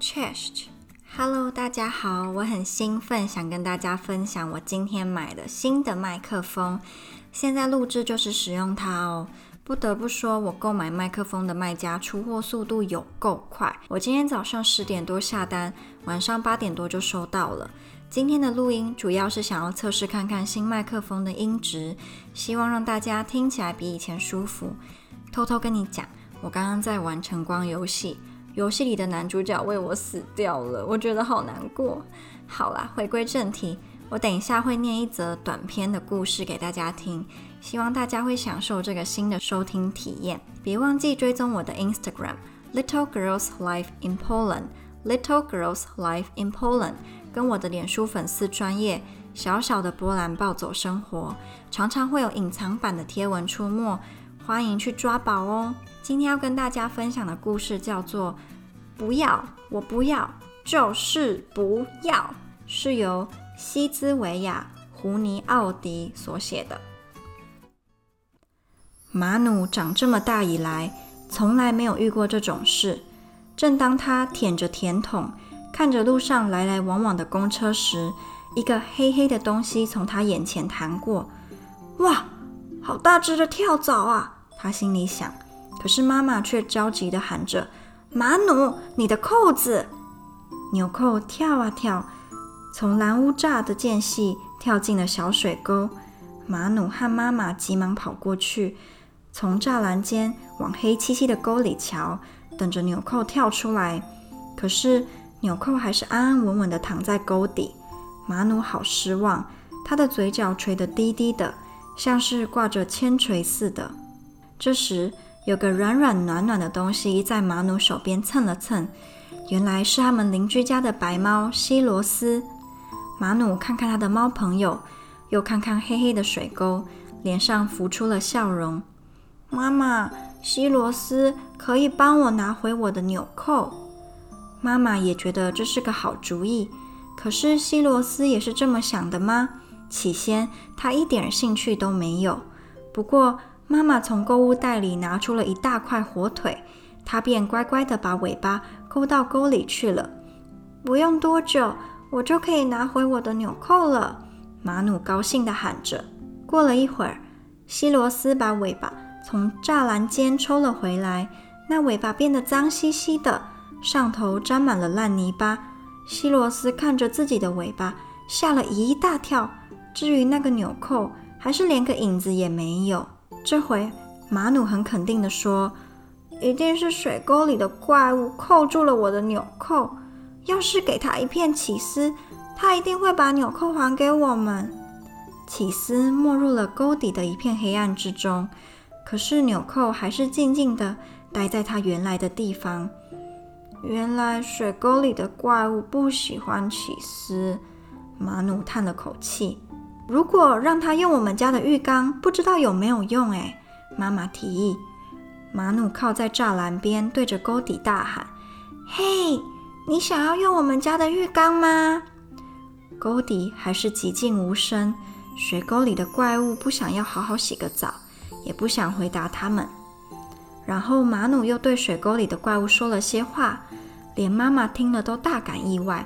Chest，Hello，大家好，我很兴奋，想跟大家分享我今天买的新的麦克风。现在录制就是使用它哦。不得不说，我购买麦克风的卖家出货速度有够快。我今天早上十点多下单，晚上八点多就收到了。今天的录音主要是想要测试看看新麦克风的音质，希望让大家听起来比以前舒服。偷偷跟你讲，我刚刚在玩晨光游戏，游戏里的男主角为我死掉了，我觉得好难过。好啦，回归正题，我等一下会念一则短篇的故事给大家听，希望大家会享受这个新的收听体验。别忘记追踪我的 Instagram Little Girls Life in Poland Little Girls Life in Poland。跟我的脸书粉丝专页小小的波兰暴走生活，常常会有隐藏版的贴文出没，欢迎去抓宝哦。今天要跟大家分享的故事叫做《不要，我不要，就是不要》，是由西兹维亚·胡尼奥迪所写的。马努长这么大以来，从来没有遇过这种事。正当他舔着甜筒，看着路上来来往往的公车时，一个黑黑的东西从他眼前弹过。哇，好大只的跳蚤啊！他心里想。可是妈妈却着急地喊着：“马努，你的扣子！”纽扣跳啊跳，从蓝屋栅的间隙跳进了小水沟。马努和妈妈急忙跑过去，从栅栏间往黑漆漆的沟里瞧，等着纽扣跳出来。可是。纽扣还是安安稳稳地躺在沟底，马努好失望，他的嘴角垂得低低的，像是挂着铅锤似的。这时，有个软软暖暖的东西在马努手边蹭了蹭，原来是他们邻居家的白猫西罗斯。马努看看他的猫朋友，又看看黑黑的水沟，脸上浮出了笑容。妈妈，西罗斯可以帮我拿回我的纽扣。妈妈也觉得这是个好主意，可是西罗斯也是这么想的吗？起先他一点兴趣都没有。不过妈妈从购物袋里拿出了一大块火腿，她便乖乖地把尾巴勾到沟里去了。不用多久，我就可以拿回我的纽扣了。马努高兴地喊着。过了一会儿，西罗斯把尾巴从栅栏间抽了回来，那尾巴变得脏兮兮的。上头沾满了烂泥巴，西罗斯看着自己的尾巴，吓了一大跳。至于那个纽扣，还是连个影子也没有。这回马努很肯定地说：“一定是水沟里的怪物扣住了我的纽扣。要是给他一片起司，他一定会把纽扣还给我们。”起司没入了沟底的一片黑暗之中，可是纽扣还是静静地待在它原来的地方。原来水沟里的怪物不喜欢起司，马努叹了口气。如果让他用我们家的浴缸，不知道有没有用？哎，妈妈提议。马努靠在栅栏边，对着沟底大喊：“嘿，你想要用我们家的浴缸吗？”沟底还是寂静无声。水沟里的怪物不想要好好洗个澡，也不想回答他们。然后马努又对水沟里的怪物说了些话，连妈妈听了都大感意外。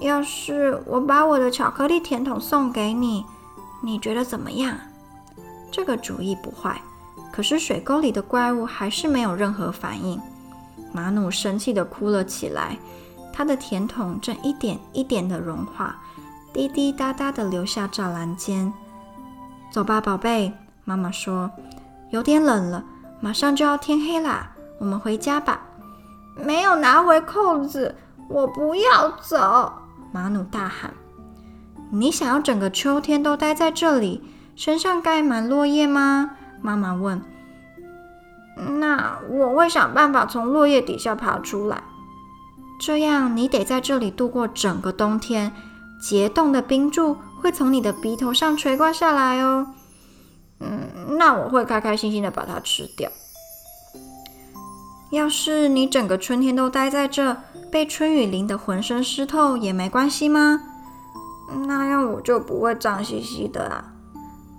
要是我把我的巧克力甜筒送给你，你觉得怎么样？这个主意不坏。可是水沟里的怪物还是没有任何反应。马努生气地哭了起来，他的甜筒正一点一点地融化，滴滴答答地流下栅栏间。走吧，宝贝，妈妈说，有点冷了。马上就要天黑啦，我们回家吧。没有拿回扣子，我不要走！马努大喊。你想要整个秋天都待在这里，身上盖满落叶吗？妈妈问。那我会想办法从落叶底下爬出来。这样你得在这里度过整个冬天，结冻的冰柱会从你的鼻头上垂挂下来哦。嗯，那我会开开心心的把它吃掉。要是你整个春天都待在这，被春雨淋得浑身湿透也没关系吗？那样我就不会脏兮兮的啊。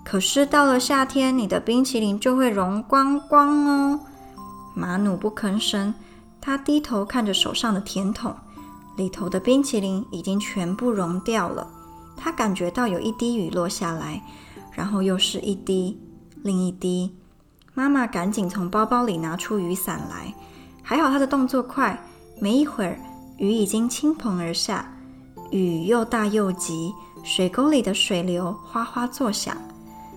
可是到了夏天，你的冰淇淋就会融光光哦。马努不吭声，他低头看着手上的甜筒，里头的冰淇淋已经全部融掉了。他感觉到有一滴雨落下来，然后又是一滴，另一滴。妈妈赶紧从包包里拿出雨伞来，还好她的动作快，没一会儿，雨已经倾盆而下。雨又大又急，水沟里的水流哗哗作响。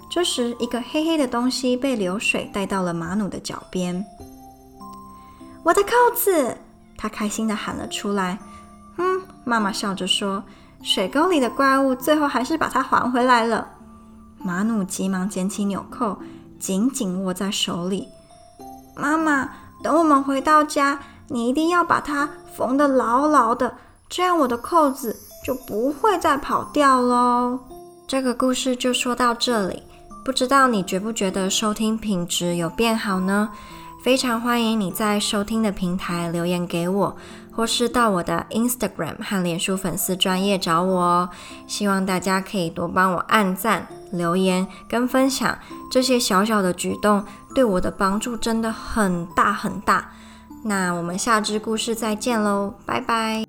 这时，一个黑黑的东西被流水带到了马努的脚边。我的扣子！他开心地喊了出来。嗯，妈妈笑着说：“水沟里的怪物最后还是把它还回来了。”马努急忙捡起纽扣，紧紧握在手里。妈妈，等我们回到家，你一定要把它缝得牢牢的，这样我的扣子就不会再跑掉喽。这个故事就说到这里。不知道你觉不觉得收听品质有变好呢？非常欢迎你在收听的平台留言给我，或是到我的 Instagram 和脸书粉丝专页找我哦。希望大家可以多帮我按赞、留言跟分享，这些小小的举动对我的帮助真的很大很大。那我们下支故事再见喽，拜拜。